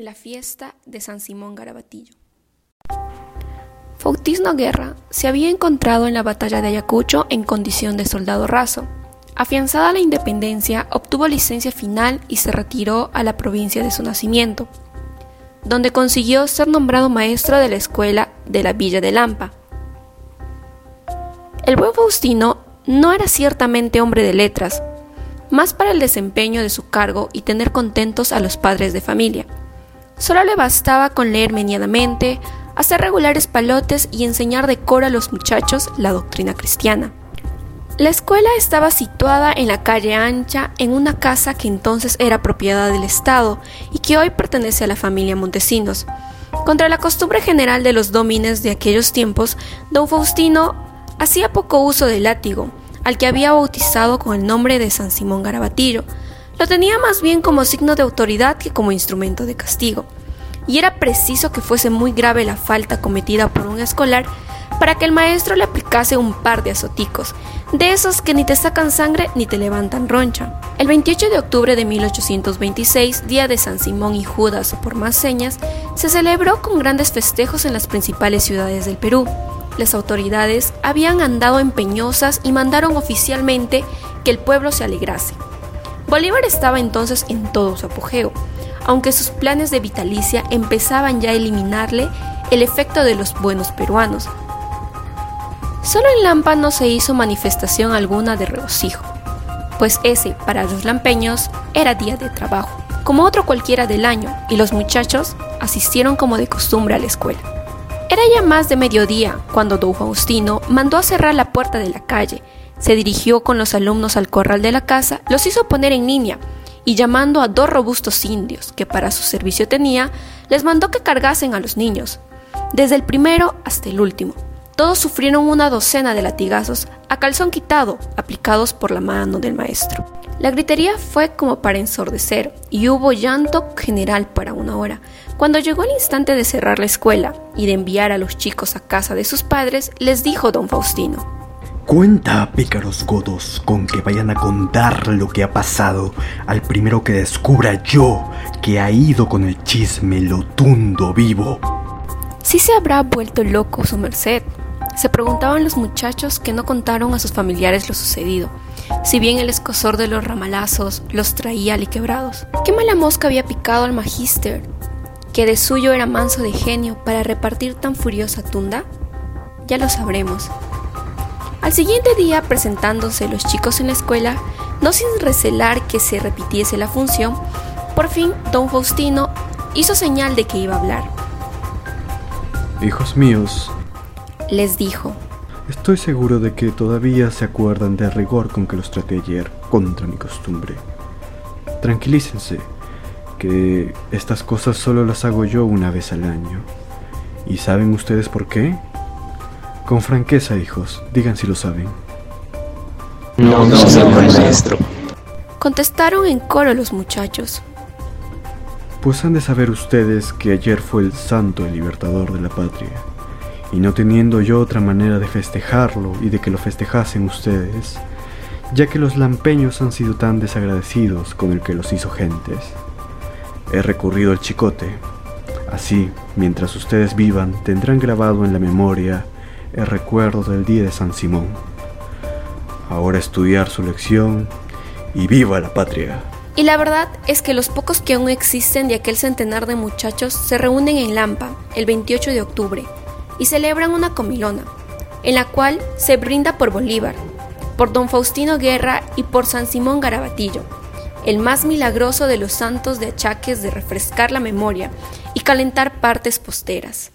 la fiesta de San Simón Garabatillo. Faustino Guerra se había encontrado en la batalla de Ayacucho en condición de soldado raso. Afianzada la independencia, obtuvo licencia final y se retiró a la provincia de su nacimiento, donde consiguió ser nombrado maestro de la escuela de la Villa de Lampa. El buen Faustino no era ciertamente hombre de letras, más para el desempeño de su cargo y tener contentos a los padres de familia. Solo le bastaba con leer meniadamente, hacer regulares palotes y enseñar de coro a los muchachos la doctrina cristiana. La escuela estaba situada en la calle Ancha, en una casa que entonces era propiedad del Estado y que hoy pertenece a la familia Montesinos. Contra la costumbre general de los domines de aquellos tiempos, don Faustino hacía poco uso del látigo, al que había bautizado con el nombre de San Simón Garabatillo. Lo tenía más bien como signo de autoridad que como instrumento de castigo, y era preciso que fuese muy grave la falta cometida por un escolar para que el maestro le aplicase un par de azoticos, de esos que ni te sacan sangre ni te levantan roncha. El 28 de octubre de 1826, día de San Simón y Judas o por más señas, se celebró con grandes festejos en las principales ciudades del Perú las autoridades habían andado empeñosas y mandaron oficialmente que el pueblo se alegrase. Bolívar estaba entonces en todo su apogeo, aunque sus planes de vitalicia empezaban ya a eliminarle el efecto de los buenos peruanos. Solo en Lampa no se hizo manifestación alguna de regocijo, pues ese para los lampeños era día de trabajo, como otro cualquiera del año, y los muchachos asistieron como de costumbre a la escuela. Era ya más de mediodía cuando don Faustino mandó a cerrar la puerta de la calle, se dirigió con los alumnos al corral de la casa, los hizo poner en línea y llamando a dos robustos indios que para su servicio tenía, les mandó que cargasen a los niños, desde el primero hasta el último. Todos sufrieron una docena de latigazos a calzón quitado, aplicados por la mano del maestro. La gritería fue como para ensordecer y hubo llanto general para una hora. Cuando llegó el instante de cerrar la escuela y de enviar a los chicos a casa de sus padres, les dijo don Faustino. Cuenta, pícaros godos, con que vayan a contar lo que ha pasado al primero que descubra yo que ha ido con el chisme lo tundo vivo. Sí se habrá vuelto loco su merced, se preguntaban los muchachos que no contaron a sus familiares lo sucedido, si bien el escosor de los ramalazos los traía quebrados. ¿Qué mala mosca había picado al magíster, que de suyo era manso de genio para repartir tan furiosa tunda? Ya lo sabremos. Al siguiente día, presentándose los chicos en la escuela, no sin recelar que se repitiese la función, por fin don Faustino hizo señal de que iba a hablar. Hijos míos, les dijo. Estoy seguro de que todavía se acuerdan del rigor con que los traté ayer contra mi costumbre. Tranquilícense, que estas cosas solo las hago yo una vez al año. ¿Y saben ustedes por qué? Con franqueza, hijos, digan si lo saben. No, no, señor maestro. Contestaron en coro los muchachos. Pues han de saber ustedes que ayer fue el santo el libertador de la patria y no teniendo yo otra manera de festejarlo y de que lo festejasen ustedes, ya que los lampeños han sido tan desagradecidos con el que los hizo gentes. He recurrido al chicote. Así, mientras ustedes vivan, tendrán grabado en la memoria el recuerdo del día de San Simón. Ahora estudiar su lección y viva la patria. Y la verdad es que los pocos que aún existen de aquel centenar de muchachos se reúnen en Lampa el 28 de octubre y celebran una comilona, en la cual se brinda por Bolívar, por don Faustino Guerra y por San Simón Garabatillo, el más milagroso de los santos de achaques de refrescar la memoria y calentar partes posteras.